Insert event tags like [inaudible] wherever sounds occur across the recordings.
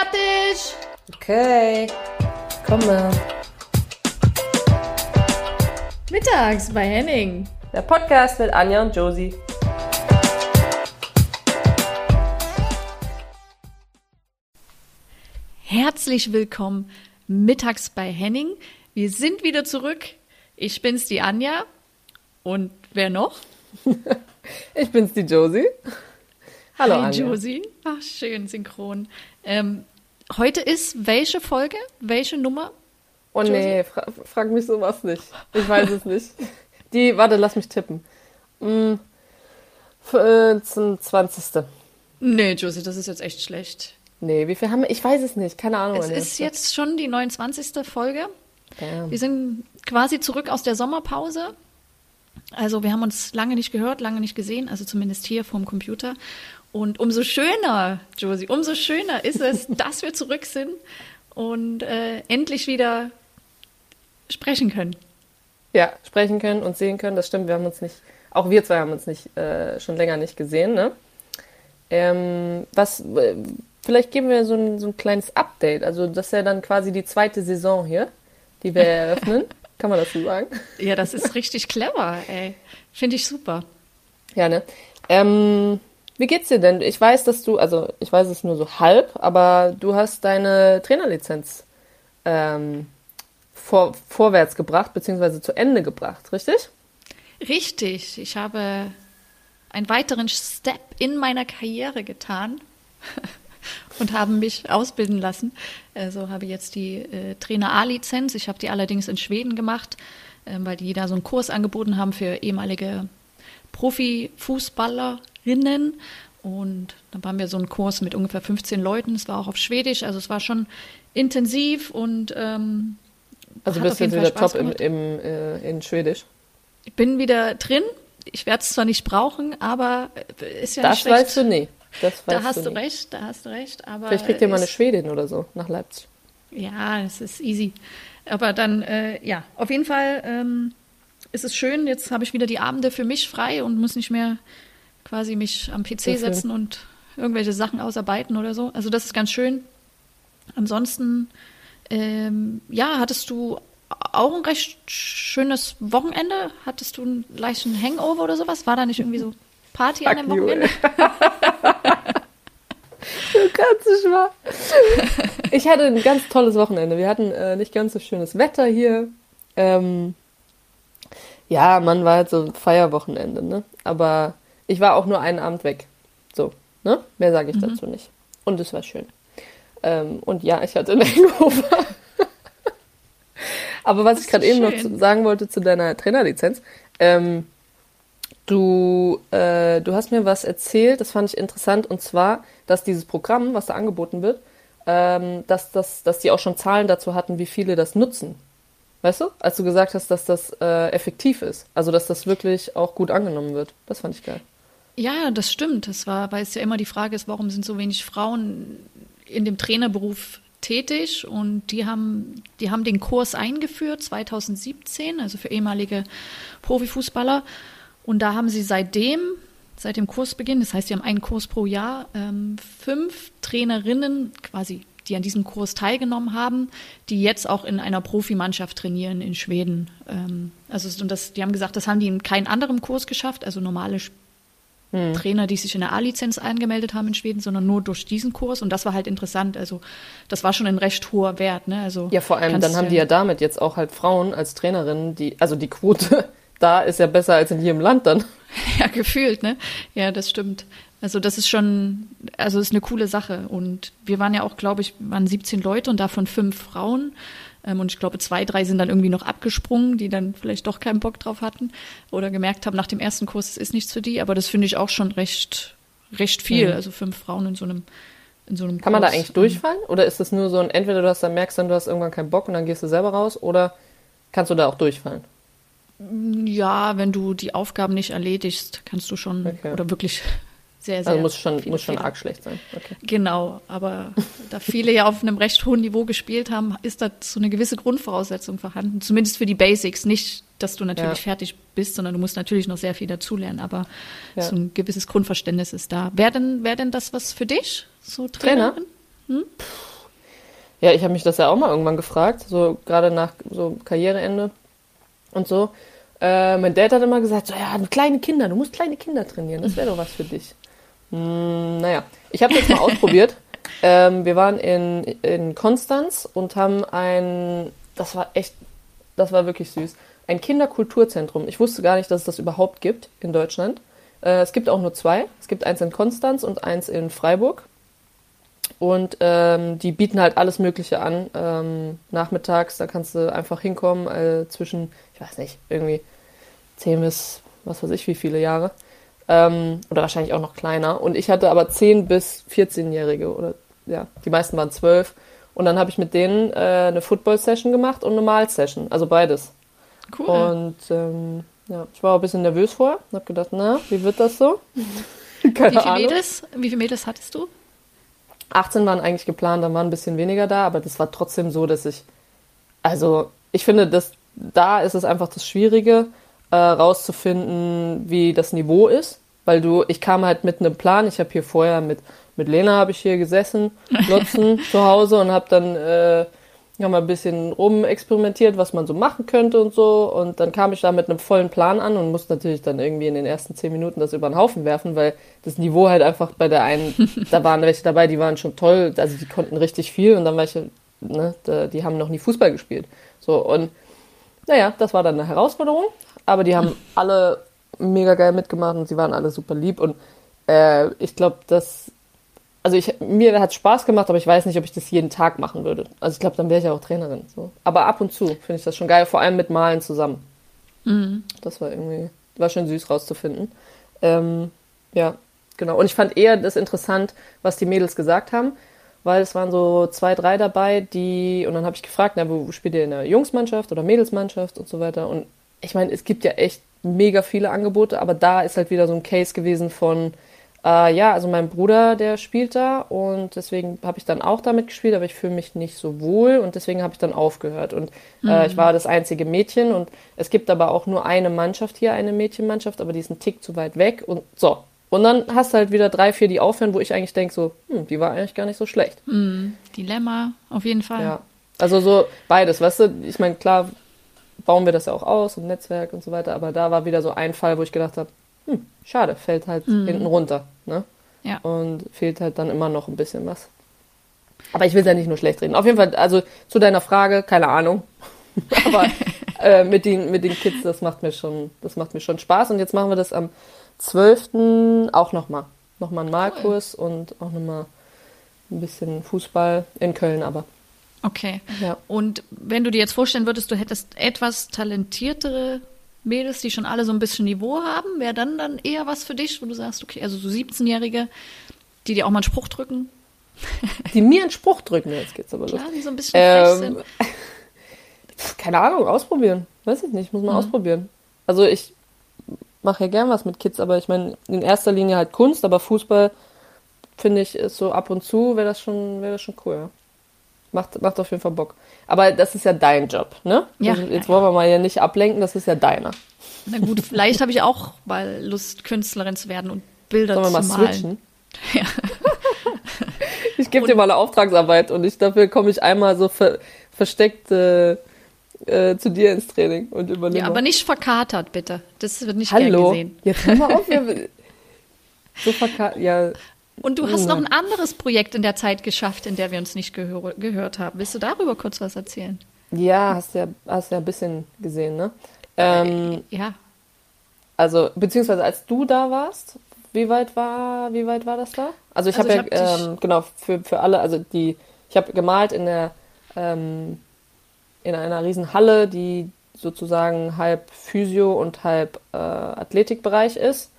fertig. Okay, komme. Mittags bei Henning. Der Podcast mit Anja und Josie. Herzlich willkommen mittags bei Henning. Wir sind wieder zurück. Ich bin's, die Anja. Und wer noch? [laughs] ich bin's, die Josie. Hallo, Hi, Anja. Josie. Ach, schön synchron. Ähm, heute ist welche Folge? Welche Nummer? Oh nee, fra frag mich sowas nicht. Ich weiß es nicht. Die, warte, lass mich tippen. Hm, 20. Nee, Josie, das ist jetzt echt schlecht. Nee, wie viel haben wir? Ich weiß es nicht, keine Ahnung. Es ist jetzt schon die 29. Folge. Damn. Wir sind quasi zurück aus der Sommerpause. Also wir haben uns lange nicht gehört, lange nicht gesehen, also zumindest hier vorm Computer. Und umso schöner, Josie, umso schöner ist es, [laughs] dass wir zurück sind und äh, endlich wieder sprechen können. Ja, sprechen können und sehen können, das stimmt. Wir haben uns nicht, auch wir zwei haben uns nicht äh, schon länger nicht gesehen, ne? Ähm, was, äh, vielleicht geben wir so ein, so ein kleines Update. Also das ist ja dann quasi die zweite Saison hier, die wir eröffnen. [laughs] Kann man das so sagen? Ja, das ist richtig clever, ey. Finde ich super. Ja, ne? Ähm, wie geht's dir denn? Ich weiß, dass du, also ich weiß es nur so halb, aber du hast deine Trainerlizenz ähm, vor, vorwärts gebracht, beziehungsweise zu Ende gebracht, richtig? Richtig. Ich habe einen weiteren Step in meiner Karriere getan [laughs] und habe mich ausbilden lassen. Also habe jetzt die äh, Trainer A-Lizenz. Ich habe die allerdings in Schweden gemacht, äh, weil die da so einen Kurs angeboten haben für ehemalige Profifußballerinnen. Und dann waren wir so einen Kurs mit ungefähr 15 Leuten. Es war auch auf Schwedisch, also es war schon intensiv und ähm, Also bist du jetzt wieder Spaß top im, im, äh, in Schwedisch. Ich bin wieder drin. Ich werde es zwar nicht brauchen, aber ist ja Das nicht schlecht. weißt du nie. Das weißt Da hast du nie. recht, da hast du recht. Aber Vielleicht kriegt ihr mal eine Schwedin oder so nach Leipzig. Ja, das ist easy. Aber dann, äh, ja, auf jeden Fall ähm, ist es schön. Jetzt habe ich wieder die Abende für mich frei und muss nicht mehr quasi mich am PC setzen und irgendwelche Sachen ausarbeiten oder so. Also das ist ganz schön. Ansonsten, ähm, ja, hattest du auch ein recht schönes Wochenende? Hattest du einen leichten Hangover oder sowas? War da nicht irgendwie so Party an dem Wochenende? Du kannst nicht wahr. Ich hatte ein ganz tolles Wochenende. Wir hatten äh, nicht ganz so schönes Wetter hier. Ähm, ja, man war halt so ein Feierwochenende, ne? Aber ich war auch nur einen Abend weg. So, ne? Mehr sage ich Mhm. dazu nicht. Und es war schön. Ähm, und ja, ich hatte [laughs] Hangover. Aber was ich gerade eben noch zu, sagen wollte zu deiner Trainerlizenz, ähm, Du, äh, du hast mir was erzählt, das fand ich interessant, und zwar, dass dieses Programm, was da angeboten wird, ähm, dass, dass, dass die auch schon Zahlen dazu hatten, wie viele das nutzen. Weißt du? Als du gesagt hast, dass das äh, effektiv ist. Also, dass das wirklich auch gut angenommen wird. Das fand ich geil. Ja, das stimmt. Das war, weil es ja immer die Frage ist, warum sind so wenig Frauen in dem Trainerberuf tätig? Und die haben, die haben den Kurs eingeführt 2017, also für ehemalige Profifußballer. Und da haben sie seitdem, seit dem Kursbeginn, das heißt, sie haben einen Kurs pro Jahr, ähm, fünf Trainerinnen quasi, die an diesem Kurs teilgenommen haben, die jetzt auch in einer Profimannschaft trainieren in Schweden. Ähm, also und das, die haben gesagt, das haben die in keinem anderen Kurs geschafft, also normale Trainer, die sich in der A-Lizenz angemeldet haben in Schweden, sondern nur durch diesen Kurs. Und das war halt interessant. Also das war schon ein recht hoher Wert. Ne? Also Ja, vor allem, dann haben die ja damit jetzt auch halt Frauen als Trainerinnen, die, also die Quote [laughs] da ist ja besser als in jedem Land dann. [laughs] Ja, gefühlt, ne? Ja, das stimmt. Also das ist schon, also ist eine coole Sache. Und wir waren ja auch, glaube ich, waren 17 Leute und davon fünf Frauen. Ähm, Und ich glaube, zwei, drei sind dann irgendwie noch abgesprungen, die dann vielleicht doch keinen Bock drauf hatten oder gemerkt haben nach dem ersten Kurs, es ist nichts für die. Aber das finde ich auch schon recht, recht viel. Mhm. Also fünf Frauen in so einem, in so einem Kann man da Kurs. eigentlich durchfallen? Oder ist das nur so ein, entweder du hast dann merkst dann, du hast irgendwann keinen Bock und dann gehst du selber raus, oder kannst du da auch durchfallen? Ja, wenn du die Aufgaben nicht erledigst, kannst du schon Okay. oder wirklich sehr, sehr. Also muss schon, viele muss schon arg schlecht sein. Okay. Genau, aber da viele ja auf einem recht hohen Niveau gespielt haben, ist da so eine gewisse Grundvoraussetzung vorhanden. Zumindest für die Basics. Nicht, dass du natürlich Ja. fertig bist, sondern du musst natürlich noch sehr viel dazulernen. Aber Ja. so ein gewisses Grundverständnis ist da. Wäre denn, wär denn das was für dich? So Trainer? Trainerin? ja, ich habe mich das ja auch mal irgendwann gefragt, so gerade nach so Karriereende und so. Äh, mein Dad hat immer gesagt, so, ja, kleine Kinder, du musst kleine Kinder trainieren, das wäre doch was für dich. Hm, naja, ich habe jetzt mal ausprobiert. [laughs] Ähm, wir waren in, in Konstanz und haben ein, das war echt, das war wirklich süß, ein Kinderkulturzentrum. Ich wusste gar nicht, dass es das überhaupt gibt in Deutschland. Äh, es gibt auch nur zwei. Es gibt eins in Konstanz und eins in Freiburg. Und ähm, die bieten halt alles Mögliche an. Ähm, nachmittags, da kannst du einfach hinkommen, äh, zwischen, ich weiß nicht, irgendwie 10 bis was weiß ich wie viele Jahre. Ähm, oder wahrscheinlich auch noch kleiner. Und ich hatte aber 10 bis 14-Jährige oder ja, die meisten waren 12. Und dann habe ich mit denen äh, eine Football-Session gemacht und eine Mal-Session, also beides. Cool. Und ähm, ja, ich war auch ein bisschen nervös vorher und habe gedacht, na, wie wird das so? [laughs] Keine wie, viele Mädels, wie viele Mädels hattest du? 18 waren eigentlich geplant, dann waren ein bisschen weniger da, aber das war trotzdem so, dass ich, also ich finde, dass da ist es einfach das Schwierige, äh, rauszufinden, wie das Niveau ist, weil du, ich kam halt mit einem Plan, ich habe hier vorher mit, mit Lena habe ich hier gesessen, [laughs] Nutzen zu Hause und habe dann äh, haben wir ein bisschen rumexperimentiert, was man so machen könnte und so. Und dann kam ich da mit einem vollen Plan an und musste natürlich dann irgendwie in den ersten zehn Minuten das über den Haufen werfen, weil das Niveau halt einfach bei der einen, [laughs] da waren welche dabei, die waren schon toll, also die konnten richtig viel und dann welche, ne, die haben noch nie Fußball gespielt. So, und naja, das war dann eine Herausforderung, aber die haben alle mega geil mitgemacht und sie waren alle super lieb und äh, ich glaube, das also ich, mir hat Spaß gemacht, aber ich weiß nicht, ob ich das jeden Tag machen würde. Also ich glaube, dann wäre ich ja auch Trainerin. So. Aber ab und zu finde ich das schon geil, vor allem mit Malen zusammen. Mhm. Das war irgendwie, war schon süß rauszufinden. Ähm, ja, genau. Und ich fand eher das interessant, was die Mädels gesagt haben, weil es waren so zwei, drei dabei, die, und dann habe ich gefragt, na, wo spielt ihr in der Jungsmannschaft oder Mädelsmannschaft und so weiter. Und ich meine, es gibt ja echt mega viele Angebote, aber da ist halt wieder so ein Case gewesen von, äh, ja, also mein Bruder, der spielt da und deswegen habe ich dann auch damit gespielt, aber ich fühle mich nicht so wohl und deswegen habe ich dann aufgehört. Und äh, mhm. ich war das einzige Mädchen und es gibt aber auch nur eine Mannschaft hier, eine Mädchenmannschaft, aber die ist ein Tick zu weit weg und so. Und dann hast du halt wieder drei, vier, die aufhören, wo ich eigentlich denke, so, hm, die war eigentlich gar nicht so schlecht. Mhm. Dilemma, auf jeden Fall. Ja. Also so beides, weißt du, ich meine, klar bauen wir das ja auch aus und Netzwerk und so weiter, aber da war wieder so ein Fall, wo ich gedacht habe, hm, schade, fällt halt mhm. hinten runter. Ne? Ja. Und fehlt halt dann immer noch ein bisschen was. Aber ich will es ja nicht nur schlecht reden. Auf jeden Fall, also zu deiner Frage, keine Ahnung. [laughs] Aber äh, mit, den, mit den Kids, das macht mir schon, das macht mir schon Spaß. Und jetzt machen wir das am 12. auch nochmal. Nochmal einen Malkurs cool. und auch nochmal ein bisschen Fußball in Köln aber. Okay. Ja. Und wenn du dir jetzt vorstellen würdest, du hättest etwas talentiertere Mädels, die schon alle so ein bisschen Niveau haben, wäre dann dann eher was für dich, wo du sagst, okay, also so 17-Jährige, die dir auch mal einen Spruch drücken. [laughs] Die mir einen Spruch drücken, jetzt geht's aber los. Ja, die so ein bisschen ähm, sind. [laughs] Keine Ahnung, ausprobieren. Weiß ich nicht, muss man mhm. ausprobieren. Also ich mache ja gern was mit Kids, aber ich meine, in erster Linie halt Kunst, aber Fußball finde ich so ab und zu wäre das schon wäre das schon cool. Ja. Macht, macht auf jeden Fall Bock. Aber das ist ja dein Job, ne? Ja. Also jetzt wollen wir mal ja nicht ablenken, das ist ja deiner. Na gut, [laughs] vielleicht habe ich auch mal Lust, Künstlerin zu werden und Bilder Sollen wir zu mal malen. Switchen? [laughs] Ja. ich gebe dir mal eine Auftragsarbeit und ich, dafür komme ich einmal so ver, versteckt äh, äh, zu dir ins Training und übernehme. Ja, aber nicht verkatert, bitte. Das wird nicht Hallo. gern gesehen. Jetzt hör mal auf. [laughs] so verkatert, ja. Und du hast noch ein anderes Projekt in der Zeit geschafft, in der wir uns nicht gehör gehört haben. Willst du darüber kurz was erzählen? Ja, hast ja, hast ja ein bisschen gesehen, ne? Ähm, äh, ja. Also, beziehungsweise als du da warst, wie weit war, wie weit war das da? Also ich also habe ja, hab ähm, genau, für, für alle, also die, ich habe gemalt in der, ähm, in einer riesen Halle, die sozusagen halb Physio und halb äh, Athletikbereich ist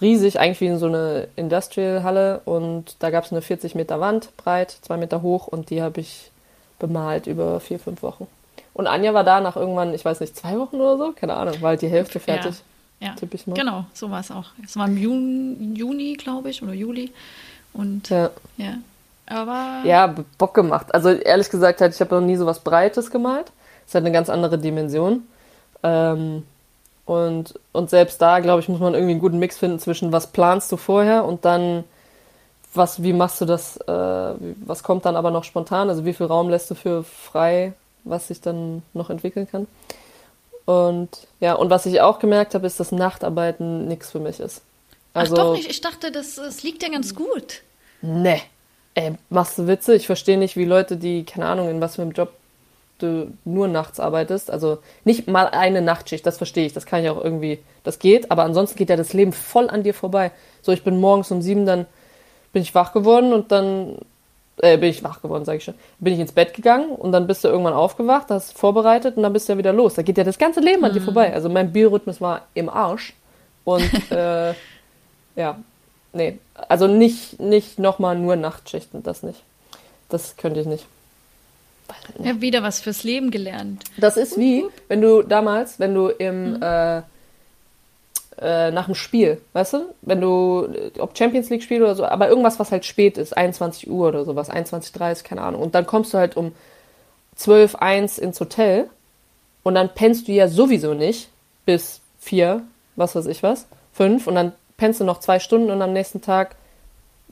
riesig, eigentlich wie in so eine Industrial-Halle und da gab es eine 40 Meter Wand, breit, zwei Meter hoch und die habe ich bemalt über vier, fünf Wochen. Und Anja war da nach irgendwann, ich weiß nicht, zwei Wochen oder so, keine Ahnung, war halt die Hälfte fertig. Ja, ja. ich mal. genau, so war es auch. Es war im Juni, Juni glaube ich, oder Juli. Und ja. ja. Aber. Ja, Bock gemacht. Also ehrlich gesagt, ich habe noch nie so was Breites gemalt. Es hat eine ganz andere Dimension. Ähm, und, und selbst da, glaube ich, muss man irgendwie einen guten Mix finden zwischen was planst du vorher und dann was, wie machst du das, äh, was kommt dann aber noch spontan? Also wie viel Raum lässt du für frei, was sich dann noch entwickeln kann? Und ja, und was ich auch gemerkt habe, ist, dass Nachtarbeiten nichts für mich ist. Also, Ach doch nicht, ich dachte, das, das liegt ja ganz gut. Nee. Ey, machst du Witze? Ich verstehe nicht, wie Leute, die, keine Ahnung, in was für einem Job du nur nachts arbeitest, also nicht mal eine Nachtschicht, das verstehe ich, das kann ich auch irgendwie, das geht, aber ansonsten geht ja das Leben voll an dir vorbei. So, ich bin morgens um sieben, dann bin ich wach geworden und dann äh, bin ich wach geworden, sage ich schon. Bin ich ins Bett gegangen und dann bist du irgendwann aufgewacht, hast vorbereitet und dann bist du ja wieder los. Da geht ja das ganze Leben an dir mhm. vorbei. Also mein Biorhythmus war im Arsch und [laughs] äh, ja, nee, also nicht nicht nochmal nur Nachtschichten, das nicht. Das könnte ich nicht. Ja, wieder was fürs Leben gelernt. Das ist wie, wenn du damals, wenn du im mhm. äh, äh, nach dem Spiel, weißt du? Wenn du, ob Champions League Spiel oder so, aber irgendwas, was halt spät ist, 21 Uhr oder sowas, 21.30 keine Ahnung. Und dann kommst du halt um 12, 1 ins Hotel und dann pennst du ja sowieso nicht bis 4, was weiß ich was, 5 und dann pennst du noch zwei Stunden und am nächsten Tag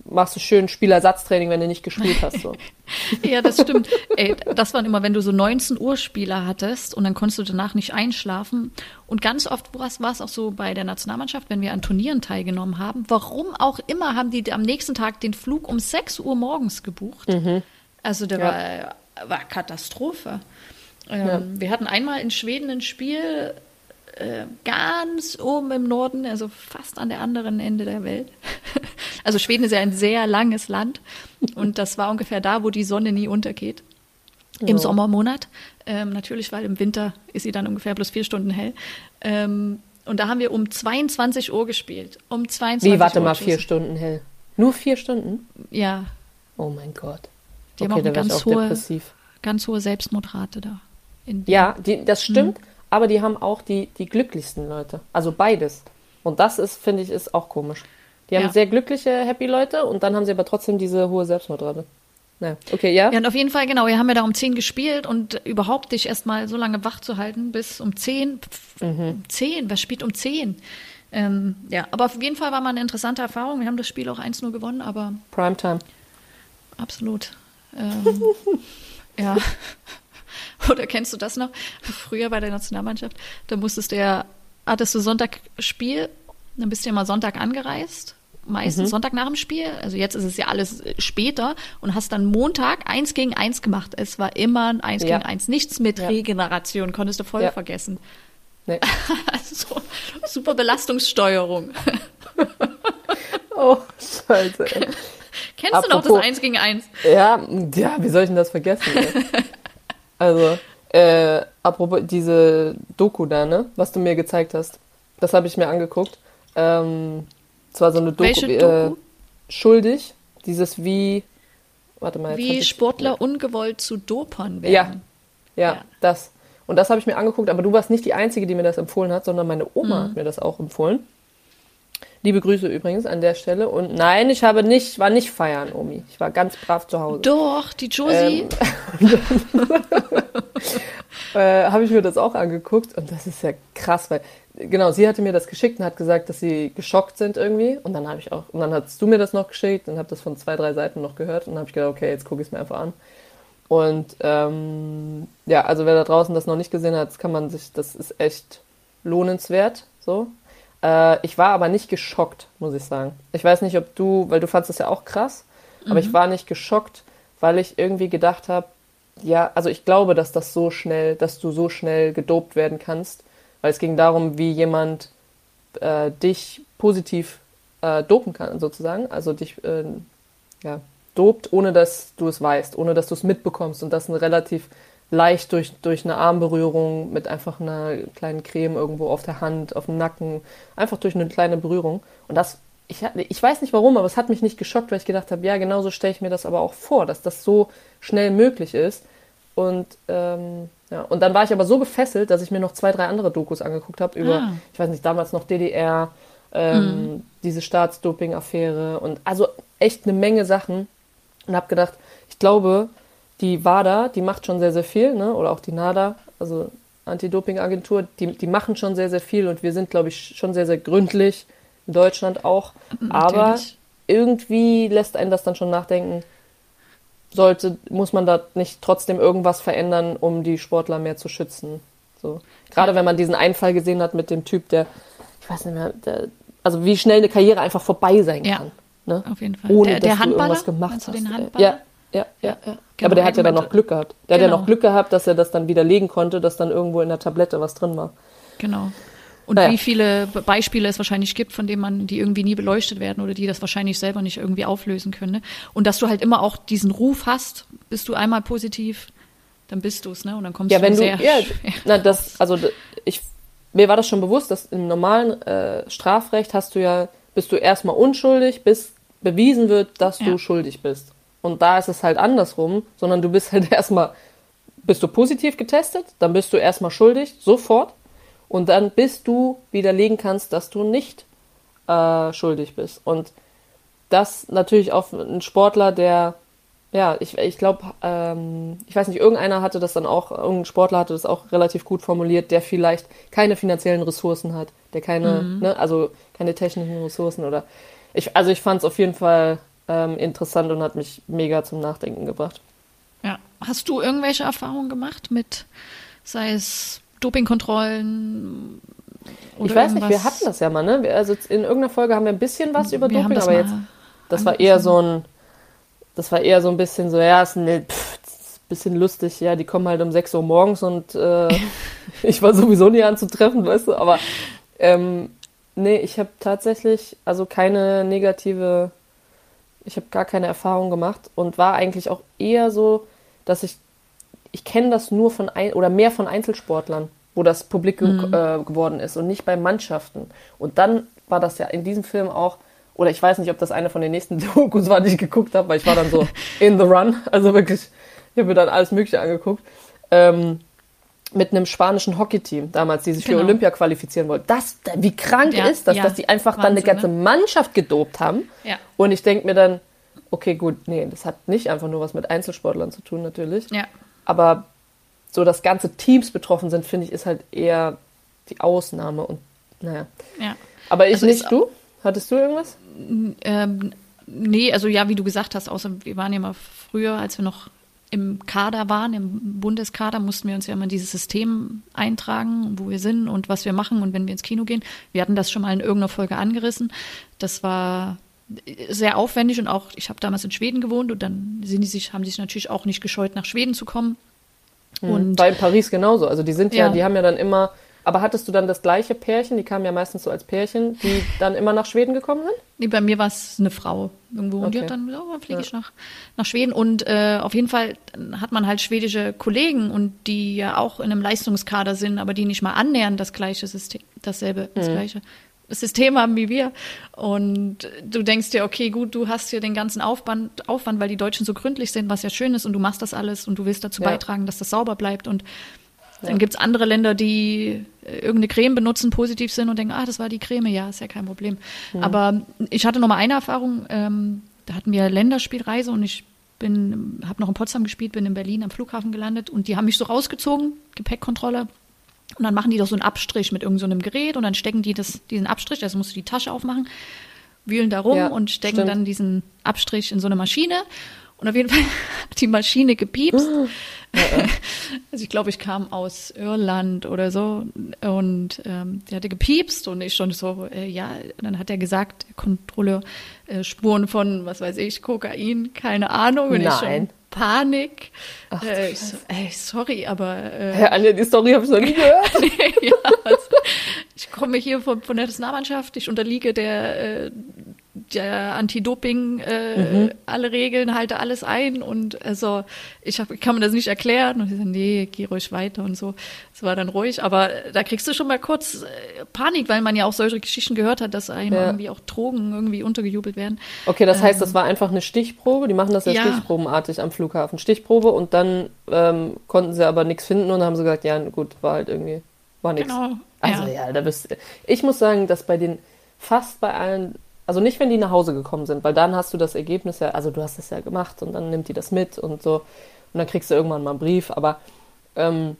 machst du schön Spielersatztraining, wenn du nicht gespielt hast. So. [laughs] ja, das stimmt. Ey, das waren immer, wenn du so 19 Uhr Spieler hattest und dann konntest du danach nicht einschlafen. Und ganz oft war es auch so bei der Nationalmannschaft, wenn wir an Turnieren teilgenommen haben. Warum auch immer haben die am nächsten Tag den Flug um 6 Uhr morgens gebucht. Mhm. Also der ja. war, war Katastrophe. Ähm, ja. Wir hatten einmal in Schweden ein Spiel, äh, ganz oben im Norden, also fast an der anderen Ende der Welt. [laughs] Also Schweden ist ja ein sehr langes Land und das war ungefähr da, wo die Sonne nie untergeht. Im Sommermonat. Ähm, natürlich, weil im Winter ist sie dann ungefähr bloß vier Stunden hell. Ähm, und da haben wir um 22 Uhr gespielt. Um 22 Wie, warte Uhr mal, vier Stunden hell? Nur vier Stunden? Ja. Oh mein Gott. Die okay, haben auch eine ganz hohe, ganz hohe Selbstmordrate da. ja, die, das stimmt. Mhm aber die haben auch die, die glücklichsten Leute. Also beides. Und das ist, finde ich, ist auch komisch. Die haben ja. sehr glückliche, happy Leute und dann haben sie aber trotzdem diese hohe Selbstmordrate. Naja, okay, ja. Ja, und auf jeden Fall, genau. Wir haben ja da um 10 gespielt und überhaupt dich erstmal so lange wach zu halten bis um 10. Mhm. Um 10, wer spielt um 10? Ähm, ja, aber auf jeden Fall war mal eine interessante Erfahrung. Wir haben das Spiel auch 1-0 gewonnen, aber. Primetime. Absolut. Ähm, [laughs] ja. [laughs] Oder kennst du das noch? Früher bei der Nationalmannschaft, da musstest du ja, hattest du Sonntag Spiel, dann bist du ja mal Sonntag angereist. Meistens mhm. Sonntag nach dem Spiel. Also jetzt ist es ja alles später und hast dann Montag eins gegen eins gemacht. Es war immer ein eins ja. gegen eins. Nichts mit ja. Regeneration, konntest du voll ja. vergessen. Nee. [laughs] also, super Belastungssteuerung. [laughs] oh, scheiße. Kennst Apropos, du noch das eins gegen eins? Ja, ja, wie soll ich denn das vergessen? Also, äh, apropos diese Doku da, ne, was du mir gezeigt hast, das habe ich mir angeguckt. Ähm, zwar so eine Doku, Welche äh, Doku? Äh, schuldig, dieses wie, warte mal. Wie Sportler ungewollt zu Dopern werden. Ja, ja, ja. das. Und das habe ich mir angeguckt, aber du warst nicht die Einzige, die mir das empfohlen hat, sondern meine Oma mhm. hat mir das auch empfohlen. Liebe Grüße übrigens an der Stelle. Und nein, ich habe nicht, war nicht feiern, Omi. Ich war ganz brav zu Hause. Doch, die Josie. Ähm, [laughs] äh, habe ich mir das auch angeguckt und das ist ja krass, weil genau, sie hatte mir das geschickt und hat gesagt, dass sie geschockt sind irgendwie. Und dann habe ich auch, und dann hast du mir das noch geschickt und habe das von zwei, drei Seiten noch gehört und dann habe ich gedacht, okay, jetzt gucke ich es mir einfach an. Und ähm, ja, also wer da draußen das noch nicht gesehen hat, kann man sich, das ist echt lohnenswert. So, äh, ich war aber nicht geschockt, muss ich sagen. Ich weiß nicht, ob du, weil du fandest das ja auch krass, mhm. aber ich mhm. war nicht geschockt, weil ich irgendwie gedacht habe, ja, also ich glaube, dass das so schnell, dass du so schnell gedopt werden kannst, weil es ging darum, wie jemand äh, dich positiv äh, dopen kann, sozusagen, also dich äh, ja, dopt, ohne dass du es weißt, ohne dass du es mitbekommst und das ein relativ leicht durch, durch eine Armberührung mit einfach einer kleinen Creme irgendwo auf der Hand, auf dem Nacken, einfach durch eine kleine Berührung. Und das, ich, ich weiß nicht warum, aber es hat mich nicht geschockt, weil ich gedacht habe, ja, genauso stelle ich mir das aber auch vor, dass das so schnell möglich ist. Und, ähm, ja. und dann war ich aber so gefesselt, dass ich mir noch zwei, drei andere Dokus angeguckt habe über, ah. ich weiß nicht, damals noch DDR, ähm, mhm. diese Staatsdoping-Affäre und also echt eine Menge Sachen und habe gedacht, ich glaube, die WADA, die macht schon sehr, sehr viel, ne? oder auch die NADA, also Anti-Doping-Agentur, die, die machen schon sehr, sehr viel und wir sind, glaube ich, schon sehr, sehr gründlich, in Deutschland auch. Aber irgendwie lässt einen das dann schon nachdenken, sollte, muss man da nicht trotzdem irgendwas verändern, um die Sportler mehr zu schützen. So. Gerade wenn man diesen Einfall gesehen hat mit dem Typ, der, ich weiß nicht mehr, der, also wie schnell eine Karriere einfach vorbei sein Ja. kann. Ne? Auf jeden Fall. Ohne der, dass der du Handballer, irgendwas gemacht du hast. den Ja? Ja, ja, ja. Genau, Aber der hat ja dann noch Glück gehabt. Der hat ja Genau. noch Glück gehabt, dass er das dann widerlegen konnte, dass dann irgendwo in der Tablette was drin war. Genau. Und Naja. wie viele Be- Beispiele es wahrscheinlich gibt, von denen man, die irgendwie nie beleuchtet werden oder die das wahrscheinlich selber nicht irgendwie auflösen können. Ne? Und dass du halt immer auch diesen Ruf hast, bist du einmal positiv, dann bist du es, ne? Und dann kommst Ja, du wenn du, sehr ja, schwer [laughs] na, das, also ich, mir war das schon bewusst, dass im normalen äh, Strafrecht hast du ja, bist du erstmal unschuldig, bis bewiesen wird, dass Ja. du schuldig bist. Und da ist es halt andersrum, sondern du bist halt [laughs] erstmal, bist du positiv getestet, dann bist du erstmal schuldig, sofort. Und dann bis du widerlegen kannst, dass du nicht äh, schuldig bist. Und das natürlich auf einen Sportler, der, ja, ich, ich glaube, ähm, ich weiß nicht, irgendeiner hatte das dann auch, irgendein Sportler hatte das auch relativ gut formuliert, der vielleicht keine finanziellen Ressourcen hat, der keine, ne, also keine technischen Ressourcen oder ich, also ich fand es auf jeden Fall ähm, interessant und hat mich mega zum Nachdenken gebracht. Ja. Hast du irgendwelche Erfahrungen gemacht mit, sei es Dopingkontrollen oder ich weiß nicht, wir irgendwas? hatten das ja mal, ne? Wir- Also in irgendeiner Folge haben wir ein bisschen was über Wir Doping, aber jetzt, das war eher so ein, das war eher so ein bisschen so, ja, ist ein pff, ist ein bisschen lustig, ja, die kommen halt um 6 Uhr morgens und äh, [laughs] ich war sowieso nie anzutreffen, weißt du, aber ähm, nee, ich habe tatsächlich, also keine negative, ich habe gar keine Erfahrung gemacht und war eigentlich auch eher so, dass ich, ich kenne das nur von ein oder mehr von Einzelsportlern, wo das publik ge- äh, geworden ist und nicht bei Mannschaften. Und dann war das ja in diesem Film auch, oder ich weiß nicht, ob das eine von den nächsten [laughs] Dokus war, die ich geguckt habe, weil ich war dann so [laughs] in the run, also wirklich, ich habe mir dann alles Mögliche angeguckt. Ähm, mit einem spanischen Hockeyteam damals, die sich für Genau. Olympia qualifizieren wollten. Das, wie krank Ja, ist das, ja. dass die einfach dann eine Wahnsinn, ganze ne? Mannschaft gedopt haben. Ja. Und ich denke mir dann, okay, gut, nee, das hat nicht einfach nur was mit Einzelsportlern zu tun, natürlich. Ja. Aber so, dass ganze Teams betroffen sind, finde ich, ist halt eher die Ausnahme. Und naja. Ja. Aber ich Also nicht, du? Hattest du irgendwas? Ähm, nee, also ja, wie du gesagt hast, außer wir waren ja mal früher, als wir noch im Kader waren, im Bundeskader, mussten wir uns ja immer dieses System eintragen, wo wir sind und was wir machen und wenn wir ins Kino gehen. Wir hatten das schon mal in irgendeiner Folge angerissen. Das war sehr aufwendig und auch, ich habe damals in Schweden gewohnt und dann sind die sich, haben die sich natürlich auch nicht gescheut, nach Schweden zu kommen. Und War in Paris genauso. Also die sind ja, Ja. die haben ja dann immer. Aber hattest du dann das gleiche Pärchen? Die kamen ja meistens so als Pärchen, die dann immer nach Schweden gekommen sind? Nee, bei mir war es eine Frau irgendwo und die hat dann gesagt, oh, fliege ich nach, nach Schweden. Und äh, auf jeden Fall hat man halt schwedische Kollegen und die ja auch in einem Leistungskader sind, aber die nicht mal annähernd das gleiche System, dasselbe, das gleiche System haben wie wir. Und du denkst dir, okay, gut, du hast hier den ganzen Aufwand, Aufwand, weil die Deutschen so gründlich sind, was ja schön ist und du machst das alles und du willst dazu Ja. beitragen, dass das sauber bleibt und Ja. dann gibt's andere Länder, die äh, irgendeine Creme benutzen, positiv sind und denken, ah, das war die Creme, ja, ist ja kein Problem. Aber ich hatte noch mal eine Erfahrung, ähm, da hatten wir Länderspielreise und ich bin, habe noch in Potsdam gespielt, bin in Berlin am Flughafen gelandet und die haben mich so rausgezogen, Gepäckkontrolle. Und dann machen die doch so einen Abstrich mit irgendeinem so einem Gerät und dann stecken die das, diesen Abstrich, also musst du die Tasche aufmachen, wühlen da rum Ja, und stecken stimmt. dann diesen Abstrich in so eine Maschine. Und auf jeden Fall [laughs] hat die Maschine gepiepst. [laughs] Also ich glaube, ich kam aus Irland oder so und ähm, die hatte gepiepst und ich schon so, äh, ja, dann hat er gesagt, der Kontrolleur, äh, Spuren von, was weiß ich, Kokain, keine Ahnung. Und ich schon Nein. Panik. Ach, äh, ich so, ey, sorry, aber äh, Herr Anja, die Story habe ich noch nie [laughs] gehört. ja, also, ich komme hier von, von der Nationalmannschaft, ich unterliege der, äh, der Anti-Doping, äh, alle Regeln, halte alles ein und also ich, hab, ich kann mir das nicht erklären und ich so, nee, geh ruhig weiter und so. Es war dann ruhig, aber da kriegst du schon mal kurz äh, Panik, weil man ja auch solche Geschichten gehört hat, dass einem Ja. irgendwie auch Drogen irgendwie untergejubelt werden. Okay, das heißt, das war einfach eine Stichprobe. Die machen das ja, Ja. stichprobenartig am Flughafen. Stichprobe und dann ähm, konnten sie aber nichts finden und dann haben sie gesagt, ja, gut, war halt irgendwie, war nichts. Genau. Also ja. ja, da bist Ich muss sagen, dass bei den fast bei allen, also nicht, wenn die nach Hause gekommen sind, weil dann hast du das Ergebnis ja, also du hast es ja gemacht und dann nimmt die das mit und so und dann kriegst du irgendwann mal einen Brief, aber ähm,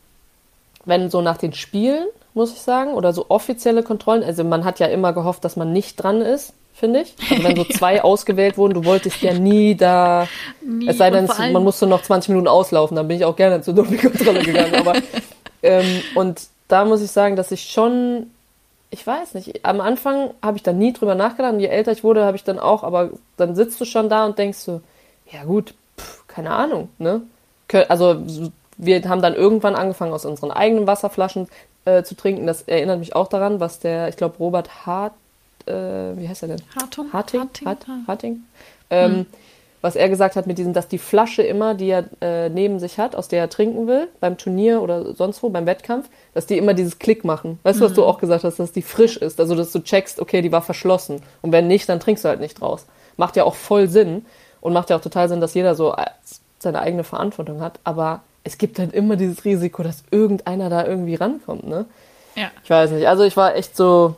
wenn so nach den Spielen, muss ich sagen, oder so offizielle Kontrollen, also man hat ja immer gehofft, dass man nicht dran ist, finde ich. Also wenn so [laughs] zwei ausgewählt wurden, du wolltest ja nie da, nie. es sei denn, man musste noch 20 Minuten auslaufen, dann bin ich auch gerne zur Dopingkontrolle gegangen. Aber, [laughs] ähm, und da muss ich sagen, dass ich schon, ich weiß nicht, am Anfang habe ich da nie drüber nachgedacht. Und je älter ich wurde, habe ich dann auch, aber dann sitzt du schon da und denkst so, ja gut, pff, keine Ahnung, ne? Also wir haben dann irgendwann angefangen, aus unseren eigenen Wasserflaschen äh, zu trinken. Das erinnert mich auch daran, was der, ich glaube, Robert Hart, äh, wie heißt er denn? Hartung? Harting? Harting? Hart, Harting? Ähm, hm. Was er gesagt hat mit diesem, dass die Flasche immer, die er äh, neben sich hat, aus der er trinken will, beim Turnier oder sonst wo, beim Wettkampf, dass die immer dieses Klick machen. Weißt du, was du mhm. auch gesagt hast, dass die frisch ist? Also, dass du checkst, okay, die war verschlossen. Und wenn nicht, dann trinkst du halt nicht raus. Macht ja auch voll Sinn und macht ja auch total Sinn, dass jeder so äh, seine eigene Verantwortung hat. Aber es gibt halt immer dieses Risiko, dass irgendeiner da irgendwie rankommt, ne? Ja. Ich weiß nicht. Also ich war echt so.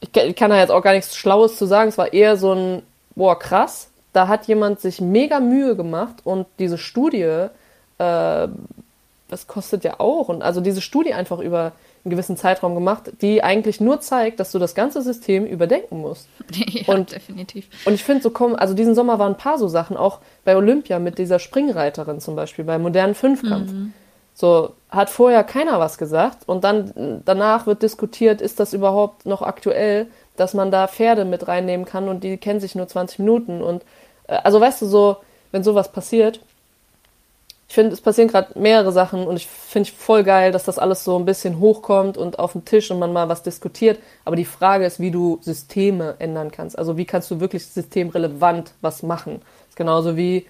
Ich, ich kann da jetzt auch gar nichts Schlaues zu sagen. Es war eher so ein, boah, krass. Da hat jemand sich mega Mühe gemacht und diese Studie, äh, das kostet ja auch. Und also diese Studie einfach über einen gewissen Zeitraum gemacht, die eigentlich nur zeigt, dass du das ganze System überdenken musst. [laughs] ja, und, definitiv. Und ich finde, so kommen, also diesen Sommer waren ein paar so Sachen, auch bei Olympia mit dieser Springreiterin zum Beispiel, beim modernen Fünfkampf. Mhm. So, hat vorher keiner was gesagt und dann danach wird diskutiert, ist das überhaupt noch aktuell, dass man da Pferde mit reinnehmen kann und die kennen sich nur 20 Minuten und also weißt du so, wenn sowas passiert, ich finde, es passieren gerade mehrere Sachen und ich finde voll geil, dass das alles so ein bisschen hochkommt und auf den Tisch und man mal was diskutiert. Aber die Frage ist, wie du Systeme ändern kannst. Also wie kannst du wirklich systemrelevant was machen? Das ist genauso wie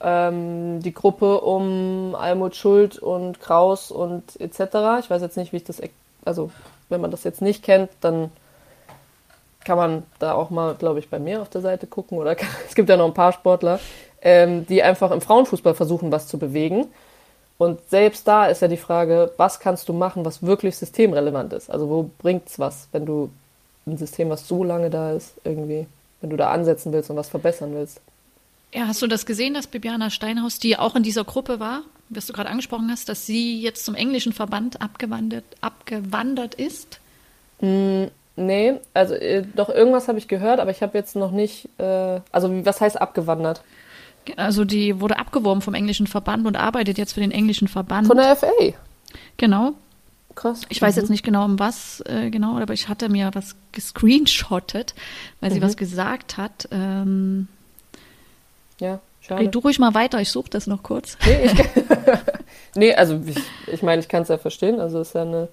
ähm, die Gruppe um Almut Schuld und Kraus und etc. Ich weiß jetzt nicht, wie ich das, also wenn man das jetzt nicht kennt, dann kann man da auch mal, glaube ich, bei mir auf der Seite gucken oder kann, [laughs] es gibt ja noch ein paar Sportler, ähm, die einfach im Frauenfußball versuchen, was zu bewegen. Und selbst da ist ja die Frage, was kannst du machen, was wirklich systemrelevant ist? Also wo bringt's was, wenn du ein System, was so lange da ist, irgendwie, wenn du da ansetzen willst und was verbessern willst? Ja, hast du das gesehen, dass Bibiana Steinhaus, die auch in dieser Gruppe war, was du gerade angesprochen hast, dass sie jetzt zum englischen Verband abgewandert, abgewandert ist? Nee, also äh, doch irgendwas habe ich gehört, aber ich habe jetzt noch nicht, äh, also was heißt abgewandert? Also die wurde abgeworben vom englischen Verband und arbeitet jetzt für den englischen Verband. Von der FA? Genau. Krass. Ich weiß mhm. jetzt nicht genau, um was äh, genau, aber ich hatte mir was gescreenshottet, weil mhm. sie was gesagt hat. Ähm, ja, schade. Red du ruhig mal weiter, ich suche das noch kurz. Nee, ich, [laughs] nee also ich, ich meine, ich kann es ja verstehen. Also es ist ja eine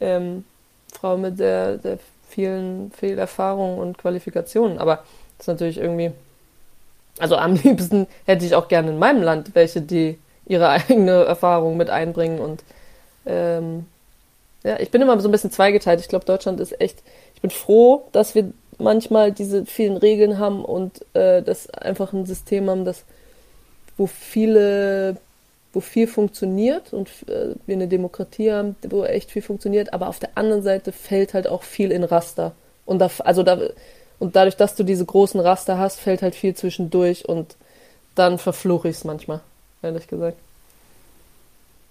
ähm, Frau mit sehr, sehr vielen, viel Erfahrung und Qualifikationen. Aber es ist natürlich irgendwie also am [laughs] liebsten hätte ich auch gerne in meinem Land welche, die ihre eigene Erfahrung mit einbringen. Und ähm, ja, ich bin immer so ein bisschen zweigeteilt. Ich glaube, Deutschland ist echt. Ich bin froh, dass wir manchmal diese vielen Regeln haben und äh, das einfach ein System haben, das wo viele, wo viel funktioniert und äh, wir eine Demokratie haben, wo echt viel funktioniert, aber auf der anderen Seite fällt halt auch viel in Raster. Und da, also da, und dadurch, dass du diese großen Raster hast, fällt halt viel zwischendurch und dann verfluche ich es manchmal, ehrlich gesagt.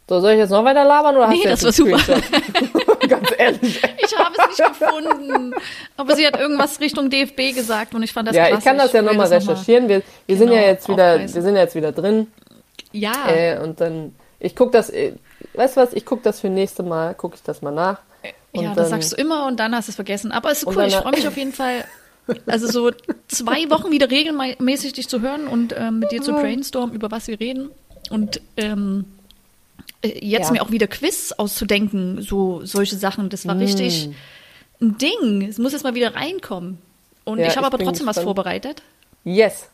So, soll ich jetzt noch weiter labern oder nee, hast du jetzt das war super. [laughs] Ganz ehrlich. Ich habe es nicht gefunden. Aber sie hat irgendwas Richtung DFB gesagt und ich fand das Ja, krass. ich kann das ja nochmal recherchieren. wir, wir genau, sind ja jetzt wieder, aufweisen. wir sind ja jetzt wieder drin. Ja. Äh, und dann, ich gucke das, äh, weißt du was, ich gucke das für nächste Mal, gucke ich das mal nach. ja, dann, das sagst du immer und dann hast du es vergessen. Aber es ist cool, ich freue mich auf jeden Fall also so zwei Wochen wieder regelmäßig dich zu hören und ähm, mit dir zu brainstormen, über was wir reden. Und ähm, äh, jetzt ja. mir auch wieder Quiz auszudenken, so solche Sachen. Das war mm. richtig ein Ding. Es muss jetzt mal wieder reinkommen. Und ja, ich habe aber trotzdem was vorbereitet. Yes.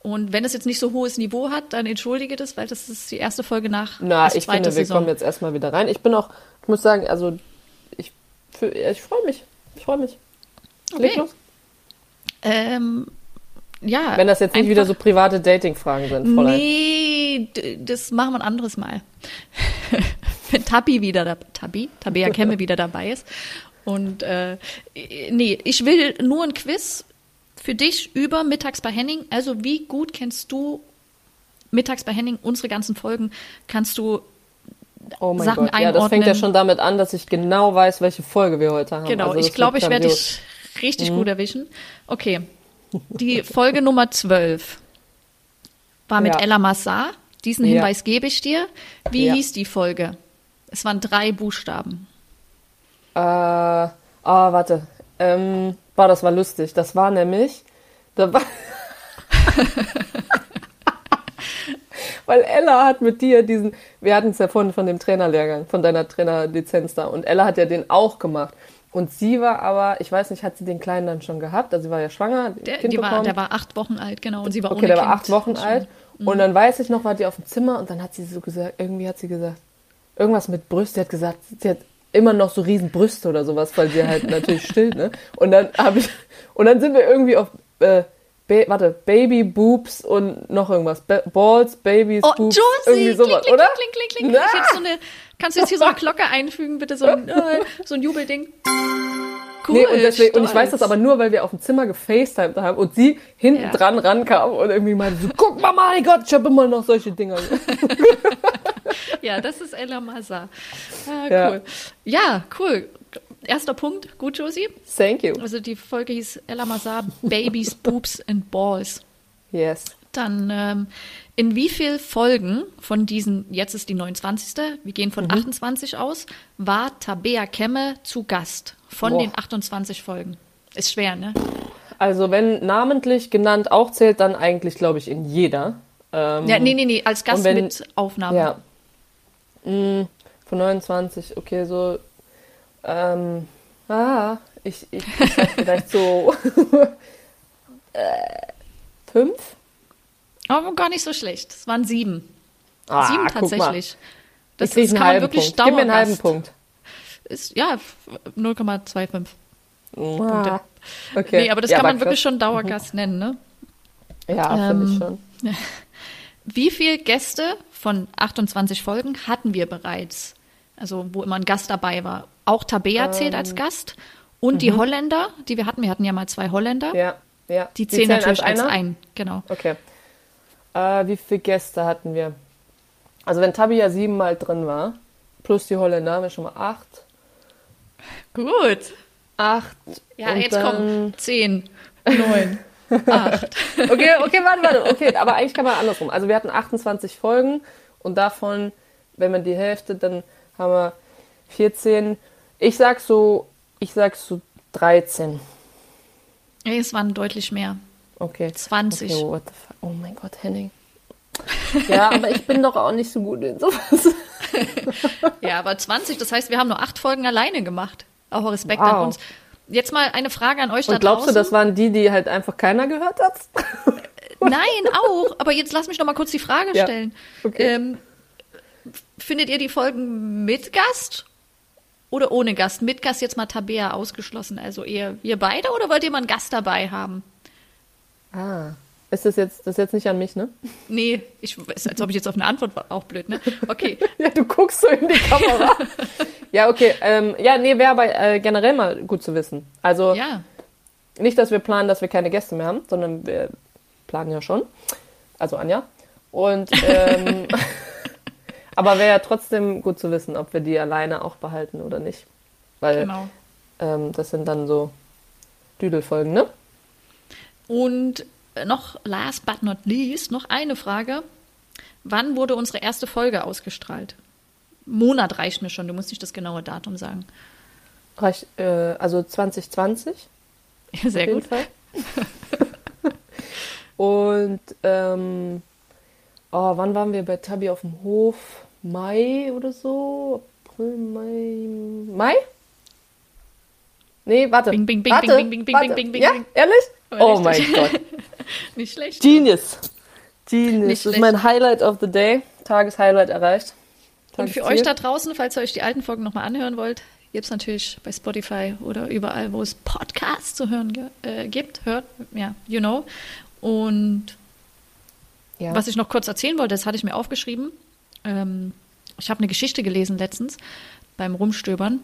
Und wenn es jetzt nicht so hohes Niveau hat, dann entschuldige das, weil das ist die erste Folge nach. Na, ich finde, wir Saison. kommen jetzt erstmal wieder rein. Ich bin auch, ich muss sagen, also ich, ich freue mich. Ich freue mich. Okay. Leg los. Ähm, ja. Wenn das jetzt nicht wieder so private Dating-Fragen sind, Fräulein. Nee, das machen wir ein anderes Mal. [laughs] Wenn Tabi wieder da, Tabi, Tabea Kemme [laughs] wieder dabei ist. Und äh, nee, ich will nur ein Quiz für dich über Mittags bei Henning. Also wie gut kennst du Mittags bei Henning, unsere ganzen Folgen, kannst du oh mein Sachen Gott. Ja, das fängt ja schon damit an, dass ich genau weiß, welche Folge wir heute haben. Genau, also, ich glaube, ich werde dich Richtig gut erwischen. Okay. Die Folge Nummer 12 war mit Ja. Ella Massar. Diesen Ja. Hinweis gebe ich dir. Wie Ja. hieß die Folge? Es waren drei Buchstaben. Äh, ah, warte. Ähm, boah, das war lustig. Das war nämlich. Da war [laughs] Weil Ella hat mit dir diesen, wir hatten es ja vorhin von dem Trainerlehrgang, von deiner Trainerlizenz da. Und Ella hat ja den auch gemacht. Und sie war aber, ich weiß nicht, hat sie den Kleinen dann schon gehabt? Also sie war ja schwanger, Der, kind die war, bekommen. der war acht Wochen alt, genau. Und sie war Okay, der war kind. acht Wochen alt. Und dann weiß ich noch, war die auf dem Zimmer und dann hat sie so gesagt, irgendwie hat sie gesagt, irgendwas mit Brüste. Sie hat gesagt, sie hat immer noch so riesen Brüste oder sowas, weil sie halt natürlich stillt, ne? Und dann habe ich, und dann sind wir irgendwie auf, äh, ba warte, Baby Boobs und noch irgendwas. Ba Balls, Babys, Oh, Boobs, Josie! irgendwie sowas, kling, oder? kling, kling, kling, kling. Na? Jetzt so eine, kannst du jetzt hier so eine Glocke einfügen, bitte? So ein, [laughs] äh, so ein Jubelding. Cool, nee, und, deswegen, und ich weiß das aber nur, weil wir auf dem Zimmer gefacetimed haben und sie hinten Ja. dran rankam und irgendwie meinte so, guck mal, mein Gott, ich habe immer noch solche Dinger. [laughs] Ja, das ist Ella Massa. Ah, Ja. cool. Ja. cool. Erster Punkt. Gut, Josie. Thank you. Also die Folge hieß Ella Massa, Babies, Boobs and Balls. Yes. Dann ähm, in wie viel Folgen von diesen, jetzt ist die 29. Wir gehen von Mhm. 28 aus, war Tabea Kemme zu Gast von Boah. den 28 Folgen? Ist schwer, ne? Also wenn namentlich genannt auch zählt, dann eigentlich, glaube ich, in jeder. Ähm, Ja, nee, nee, nee, als Gast wenn- mit Aufnahme. Ja. Mm, von 29, okay, so. Ähm, ah, ich, ich, ich vielleicht so. [laughs] äh, fünf? Aber gar nicht so schlecht. Es waren sieben. Ah, sieben tatsächlich. Das, das kann man wirklich Punkt. Gib mir einen halben. Punkt. Ist, ja, f- 0,25. Ah, okay. Nee, aber das Ja, kann man krass. wirklich schon Dauergast nennen, ne? Ja, finde ich Ähm, schon. [laughs] Wie viele Gäste von 28 Folgen hatten wir bereits? Also, wo immer ein Gast dabei war. Auch Tabea zählt Ähm, als Gast. Und die Holländer, die wir hatten, wir hatten ja mal zwei Holländer. mhm. Ja, ja. Die zählen natürlich als, einer? ein, genau. Okay. Äh, wie viele Gäste hatten wir? Also wenn Tabi ja siebenmal drin war, plus die Holländer, haben wir schon mal acht. Gut. Acht. Ja, jetzt dann, kommen 10, 9, 8. Okay, okay, warte, warte. Okay, aber eigentlich kann man andersrum. Also wir hatten 28 Folgen und davon, wenn man die Hälfte, dann haben wir 14. Ich sag so, ich sag so 13. Nee, es waren deutlich mehr. Okay. 20. Okay, what the fuck? Oh mein Gott, Henning. [laughs] Ja, aber ich bin doch auch nicht so gut in sowas. [laughs] Ja, aber 20, das heißt, wir haben nur acht Folgen alleine gemacht. Auch Respekt Wow. an uns. Jetzt mal eine Frage an euch da Und glaubst du, draußen. das waren die, die halt einfach keiner gehört hat? Nein, auch. Aber jetzt lass mich noch mal kurz die Frage Ja, stellen. okay. Ähm, findet ihr die Folgen mit Gast oder ohne Gast? Mit Gast jetzt mal Tabea ausgeschlossen. Also eher wir beide oder wollt ihr mal einen Gast dabei haben? Ah. Ist das jetzt, das ist jetzt nicht an mich, ne? Nee, ich ist, als ob ich jetzt auf eine Antwort war. Auch blöd, ne? Okay. [laughs] Ja, du guckst so in die Kamera. ja, okay. Ähm, ja, nee, wäre aber äh, generell mal gut zu wissen. Also Ja. nicht, dass wir planen, dass wir keine Gäste mehr haben, sondern wir planen ja schon. Also Anja. Und ähm, [laughs] aber wäre ja trotzdem gut zu wissen, ob wir die alleine auch behalten oder nicht. Weil Genau. ähm, das sind dann so Düdelfolgen, ne? Und noch last but not least, noch eine Frage. Wann wurde unsere erste Folge ausgestrahlt? Monat reicht mir schon, du musst nicht das genaue Datum sagen. Reicht, äh, also 2020. Ja, [laughs] sehr gut. [laughs] Und ähm, oh, wann waren wir bei Tabi auf dem Hof? Mai oder so? April, Mai. Mai? Nee, warte. Bing, bing, bing, warte, bing, bing, bing, warte. bing, bing, bing, Ja, bing. ehrlich? Oh mein [laughs] Gott. Nicht schlecht. Genius. Genius. Nicht das ist mein Highlight of the day. Tageshighlight erreicht. Und für Tagesziel. euch da draußen, falls ihr euch die alten Folgen nochmal anhören wollt, gibt es natürlich bei Spotify oder überall, wo es Podcasts zu hören äh, gibt. Hört, ja, you know. Und Ja. was ich noch kurz erzählen wollte, das hatte ich mir aufgeschrieben. Ähm, ich habe eine Geschichte gelesen letztens beim Rumstöbern.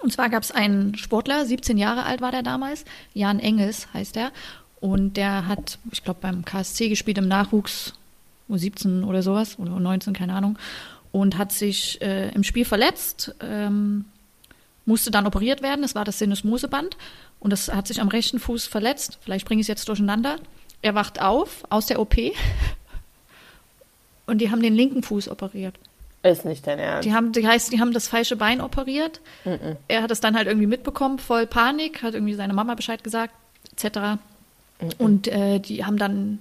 Und zwar gab es einen Sportler, 17 Jahre alt war der damals, Jan Engels heißt er. Und der hat, ich glaube, beim KSC gespielt im Nachwuchs, U17 oder sowas, oder U19, keine Ahnung. Und hat sich äh, im Spiel verletzt, ähm, musste dann operiert werden. Das war das Sinusmuseband und das hat sich am rechten Fuß verletzt. Vielleicht bringe ich es jetzt durcheinander. Er wacht auf aus der OP [laughs] und die haben den linken Fuß operiert. Ist nicht dein Ernst. Die haben, die heißt, die haben das falsche Bein operiert. Mm -mm. Er hat es dann halt irgendwie mitbekommen, voll Panik, hat irgendwie seine Mama Bescheid gesagt, etc. Mm und äh, die haben dann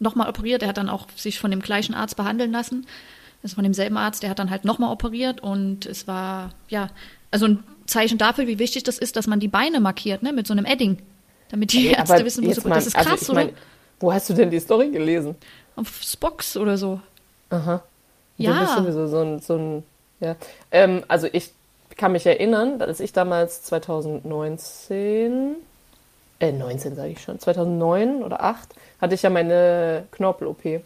nochmal operiert. Er hat dann auch sich von dem gleichen Arzt behandeln lassen. Das ist von demselben Arzt, der hat dann halt nochmal operiert und es war, ja, also ein Zeichen dafür, wie wichtig das ist, dass man die Beine markiert, ne, mit so einem Edding. Damit die Ärzte Aber wissen, wo jetzt sie mal, Das ist krass, also ich oder? mein, Wo hast du denn die Story gelesen? Auf Spox oder so. Aha. Ja. Du bist sowieso so ein, so ein ja. Ähm, also ich kann mich erinnern, dass ich damals 2019, äh 19 sage ich schon, 2009 oder 8 hatte ich ja meine Knorpel-OP.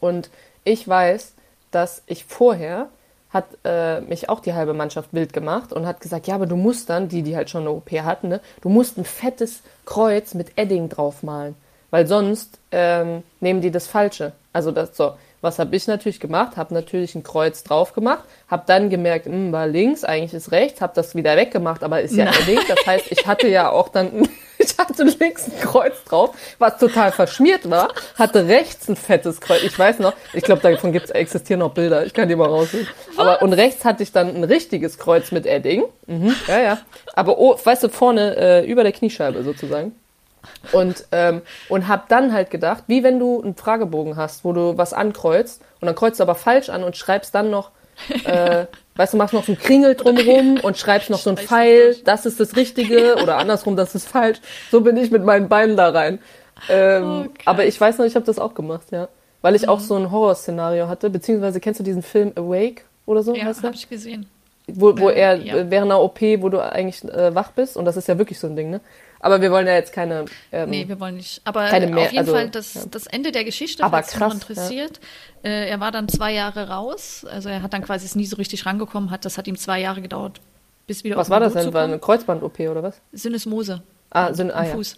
Und ich weiß, dass ich vorher hat äh, mich auch die halbe Mannschaft wild gemacht und hat gesagt, ja, aber du musst dann, die, die halt schon eine OP hatten, ne, du musst ein fettes Kreuz mit Edding draufmalen, weil sonst ähm, nehmen die das Falsche. Also das so. Was habe ich natürlich gemacht? Habe natürlich ein Kreuz drauf gemacht, habe dann gemerkt, mh, war links, eigentlich ist rechts, habe das wieder weggemacht, aber ist ja Nein. Edding. Das heißt, ich hatte ja auch dann, [laughs] ich hatte links ein Kreuz drauf, was total verschmiert war, hatte rechts ein fettes Kreuz. Ich weiß noch, ich glaube, davon gibt's existieren noch Bilder, ich kann die mal rausholen. Aber und rechts hatte ich dann ein richtiges Kreuz mit Edding. Mhm, ja, ja. Aber oh, weißt du, vorne äh, über der Kniescheibe sozusagen. Und, ähm, und hab dann halt gedacht, wie wenn du einen Fragebogen hast, wo du was ankreuzt und dann kreuzt du aber falsch an und schreibst dann noch, äh, [laughs] weißt du, machst noch so einen Kringel drumherum und schreibst noch so einen Pfeil, das ist das Richtige [laughs] oder andersrum, das ist falsch. So bin ich mit meinen Beinen da rein. Ähm, Oh, krass. aber ich weiß noch, ich habe das auch gemacht, ja. Weil ich auch so ein Horrorszenario hatte, beziehungsweise kennst du diesen Film Awake oder so, Ja, habe ich gesehen. Wo, wo er ja. äh, während einer OP, wo du eigentlich äh, wach bist, und das ist ja wirklich so ein Ding, ne? Aber wir wollen ja jetzt keine. Ähm, Nee, wir wollen nicht. Aber Keine auf mehr- jeden also, Fall das, ja. das Ende der Geschichte, Aber falls dich noch krass, interessiert. Äh, er war dann zwei Jahre raus. Also er hat dann quasi es nie so richtig rangekommen. Hat, das hat ihm zwei Jahre gedauert, bis wieder was war das denn? War eine Kreuzband-OP oder was? Synesmose. Ah, Syn ah ja. Fuß.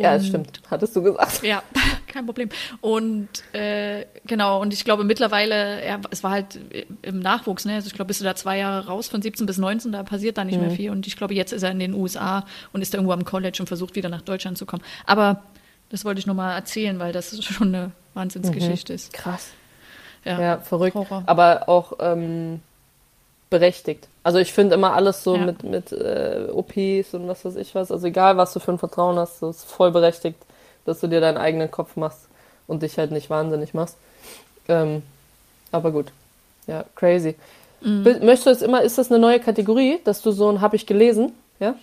Ja, das Und- stimmt. Hattest du gesagt. Ja, [laughs] kein Problem. Und äh, genau, und ich glaube mittlerweile, er, es war halt im Nachwuchs, ne? Also ich glaube, bist du da zwei Jahre raus von 17 bis 19, da passiert da nicht Mhm. mehr viel. Und ich glaube, jetzt ist er in den USA und ist da irgendwo am College und versucht wieder nach Deutschland zu kommen. Aber das wollte ich nur mal erzählen, weil das [laughs] schon eine Wahnsinnsgeschichte ist. Krass. Ja, Mhm. Ja, verrückt. Horror. Aber auch ähm, berechtigt. Also ich finde immer alles so Ja. mit, mit äh, OPs und was weiß ich was. Also egal, was du für ein Vertrauen hast, das ist voll berechtigt, dass du dir deinen eigenen Kopf machst und dich halt nicht wahnsinnig machst. Ähm, aber gut. Ja, crazy. Mhm. Möchtest du jetzt immer, ist das eine neue Kategorie, dass du so ein hab ich gelesen? Ja?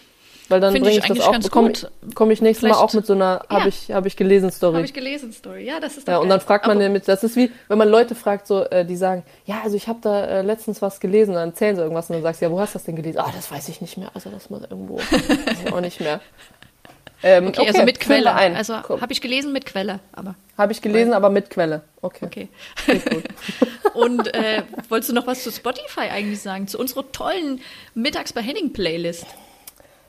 Weil dann bringe ich ich das auch, bekomme komm ich nächstes Mal auch mit so einer Ja. ich, hab ich gelesen Story. Habe ich gelesen, Story. Ja, das ist doch Ja, und dann fragt man nämlich, das ist wie, wenn man Leute fragt, so, äh, die sagen, ja, also ich habe da äh, letztens was gelesen, dann erzählen sie irgendwas und dann sagst du, ja, wo hast du das denn gelesen? Ah, das weiß ich nicht mehr, also das muss irgendwo, weiß ich auch nicht mehr. [laughs] Ähm, Okay, also mit füllen wir Quelle. Ein. Also habe ich gelesen mit Quelle, aber Habe ich gelesen, aber mit Quelle. Okay. okay. [laughs] Und äh, wolltest du noch was zu Spotify eigentlich sagen? Zu unserer tollen Mittags bei Henning Playlist.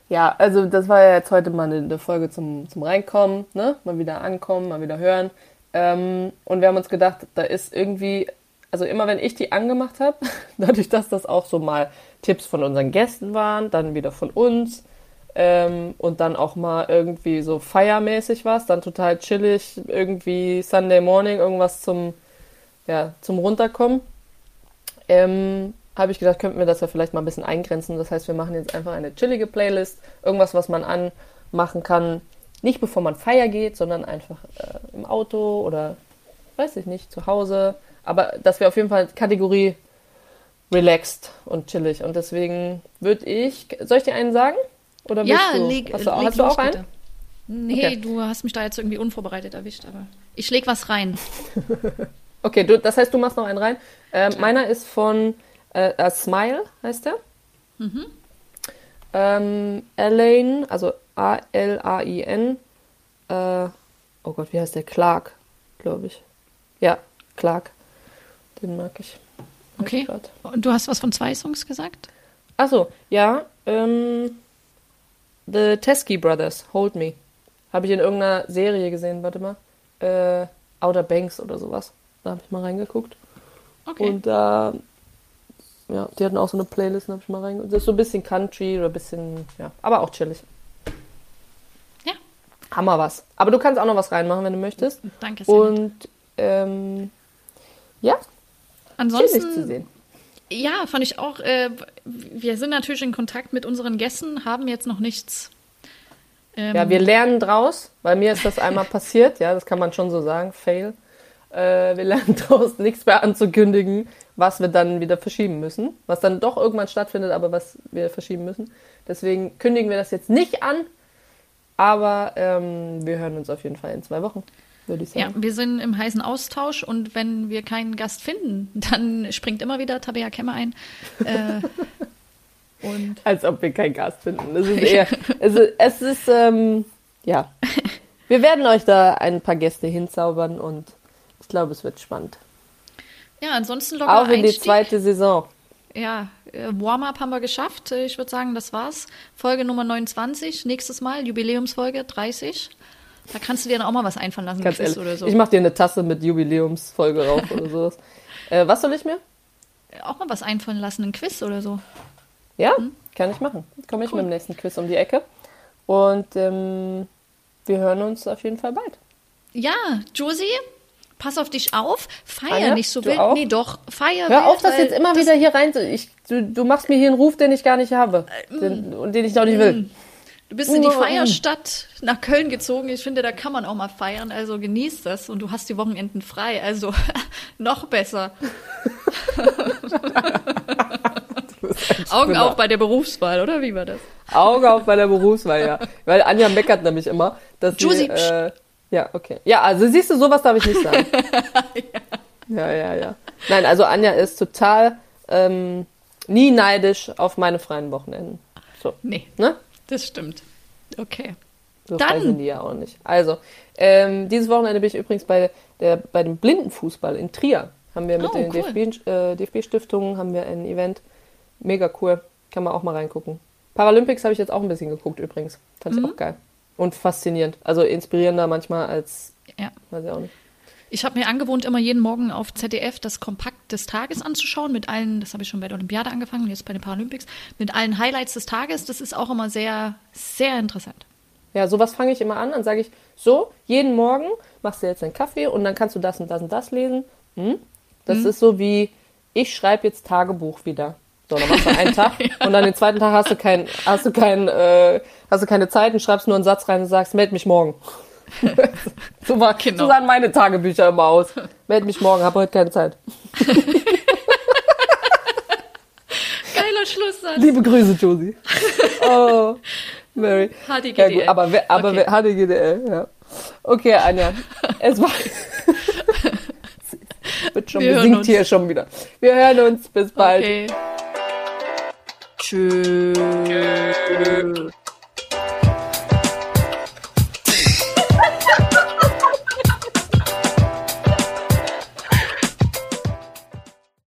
Ja, also das war ja jetzt heute mal eine, Folge zum, zum Reinkommen, ne? Mal wieder ankommen, mal wieder hören. Ähm, und wir haben uns gedacht, da ist irgendwie, also immer wenn ich die angemacht habe, [laughs] dadurch, dass das auch so mal Tipps von unseren Gästen waren, dann wieder von uns ähm, und dann auch mal irgendwie so feiermäßig was, dann total chillig, irgendwie Sunday Morning, irgendwas zum, ja, zum Runterkommen. Ähm, habe ich gedacht, könnten wir das ja vielleicht mal ein bisschen eingrenzen. Das heißt, wir machen jetzt einfach eine chillige Playlist, irgendwas, was man anmachen kann, nicht bevor man feier geht, sondern einfach äh, im Auto oder weiß ich nicht, zu Hause. Aber dass wir auf jeden Fall Kategorie relaxed und chillig. Und deswegen würde ich, soll ich dir einen sagen? Oder Ja, du? leg, hast du, leg hast du auch einen? bitte. Nee, Okay. du hast mich da jetzt irgendwie unvorbereitet erwischt, aber ich leg was rein. [laughs] Okay, du, das heißt, du machst noch einen rein. Ähm, meiner ist von äh, A Smile, heißt der. Mhm. Ähm, Elaine, also A-L-A-I-N. Äh, oh Gott, wie heißt der? Clark, glaube ich. Ja, Clark. Den mag ich. Okay. Und du hast was von zwei Songs gesagt? Achso, ja. Ähm, The Teskey Brothers, Hold Me. Habe ich in irgendeiner Serie gesehen, warte mal. Äh, Outer Banks oder sowas. Da habe ich mal reingeguckt. Okay. Und da ja, die hatten auch so eine Playlist, habe ich mal reingehört. Das ist so ein bisschen Country oder ein bisschen, ja, aber auch chillig. Ja. Hammer was. Aber du kannst auch noch was reinmachen, wenn du möchtest. Danke sehr. Und ähm, ja, chillig zu Ansonsten, sehen. ja, fand ich auch, äh, wir sind natürlich in Kontakt mit unseren Gästen, haben jetzt noch nichts. Ähm, Ja, wir lernen draus, weil mir ist das einmal [laughs] passiert, ja, das kann man schon so sagen, fail. Äh, wir lernen [laughs] draus, nichts mehr anzukündigen, was wir dann wieder verschieben müssen, was dann doch irgendwann stattfindet, aber was wir verschieben müssen. Deswegen kündigen wir das jetzt nicht an, aber ähm, wir hören uns auf jeden Fall in zwei Wochen, würde ich Ja, sagen. wir sind im heißen Austausch und wenn wir keinen Gast finden, [laughs] dann springt immer wieder Tabea Kemmer ein. Äh, [laughs] und Als ob wir keinen Gast finden. Es ist eher, es ist, es ist ähm, ja. Wir werden euch da ein paar Gäste hinzaubern und ich glaube, es wird spannend. ja, ansonsten lockerer Auch in die Einstieg. zweite Saison. Ja, äh, Warm-up haben wir geschafft. Äh, Ich würde sagen, das war's. Folge Nummer 29. Nächstes Mal, Jubiläumsfolge 30. Da kannst du dir dann auch mal was einfallen lassen, Ganz ehrlich. oder so. Ich mache dir eine Tasse mit Jubiläumsfolge rauf oder sowas. [laughs] Äh, was soll ich mir? auch mal was einfallen lassen, ein Quiz oder so. Ja, kann ich machen. Komme ich Hm. Cool. mit dem nächsten Quiz um die Ecke. Und ähm, wir hören uns auf jeden Fall bald. Ja, Josie, pass auf dich auf. Feier Anja, nicht so wild. auch? Nee, doch, feier Hör wild, auf, das jetzt immer das- wieder hier rein. Ich, du, du machst mir hier einen Ruf, den ich gar nicht habe. Den, und den ich noch nicht will. Du bist in die Mm. Feierstadt nach Köln gezogen. Ich finde, da kann man auch mal feiern. Also genieß das und du hast die Wochenenden frei. Also [laughs] noch besser. [laughs] Augen auf bei der Berufswahl, oder wie war das? Auge auf bei der Berufswahl, ja. Weil Anja meckert nämlich immer, dass Josie, sie, äh, ja, okay. Ja, also siehst du, sowas darf ich nicht sagen. [laughs] ja. ja, ja, Nein, also Anja ist total ähm, nie neidisch auf meine freien Wochenenden. So, Nee, ne? das stimmt. Okay. So Dann- frei sind die ja auch nicht. Also, ähm, dieses Wochenende bin ich übrigens bei, der, bei dem Blindenfußball in Trier. Haben wir mit Oh, den cool. DFB, äh, DFB-Stiftungen haben wir ein Event. Mega cool. Kann man auch mal reingucken. Paralympics habe ich jetzt auch ein bisschen geguckt übrigens. Fand Mhm. ich auch geil. Und faszinierend. Also inspirierender manchmal als, Ja. weiß ich auch nicht. Ich habe mir angewohnt, immer jeden Morgen auf ZDF das Kompakt des Tages anzuschauen, mit allen, das habe ich schon bei der Olympiade angefangen, jetzt bei den Paralympics, mit allen Highlights des Tages. Das ist auch immer sehr, sehr interessant. Ja, sowas fange ich immer an. Dann sage ich, so, jeden Morgen machst du jetzt einen Kaffee und dann kannst du das und das und das lesen. Hm? Das ist so wie, ich schreibe jetzt Tagebuch wieder. So, dann machst du einen Tag [laughs] und dann den zweiten Tag hast du kein, hast du kein, äh, hast du keine Zeit und schreibst nur einen Satz rein und sagst, meld mich morgen. [laughs] so, war, Genau. so sahen meine Tagebücher immer aus. Meld mich morgen, habe heute keine Zeit. [laughs] Geiler Schlusssatz. Liebe Grüße, Josie. Oh, Mary. HDGDL. Ja gut, aber, wer- aber Okay. HDGDL, ja. Okay, Anja, es war... Wird schon, Wir besingt hier schon wieder. Wir hören uns, bis bald. Okay. True. Okay.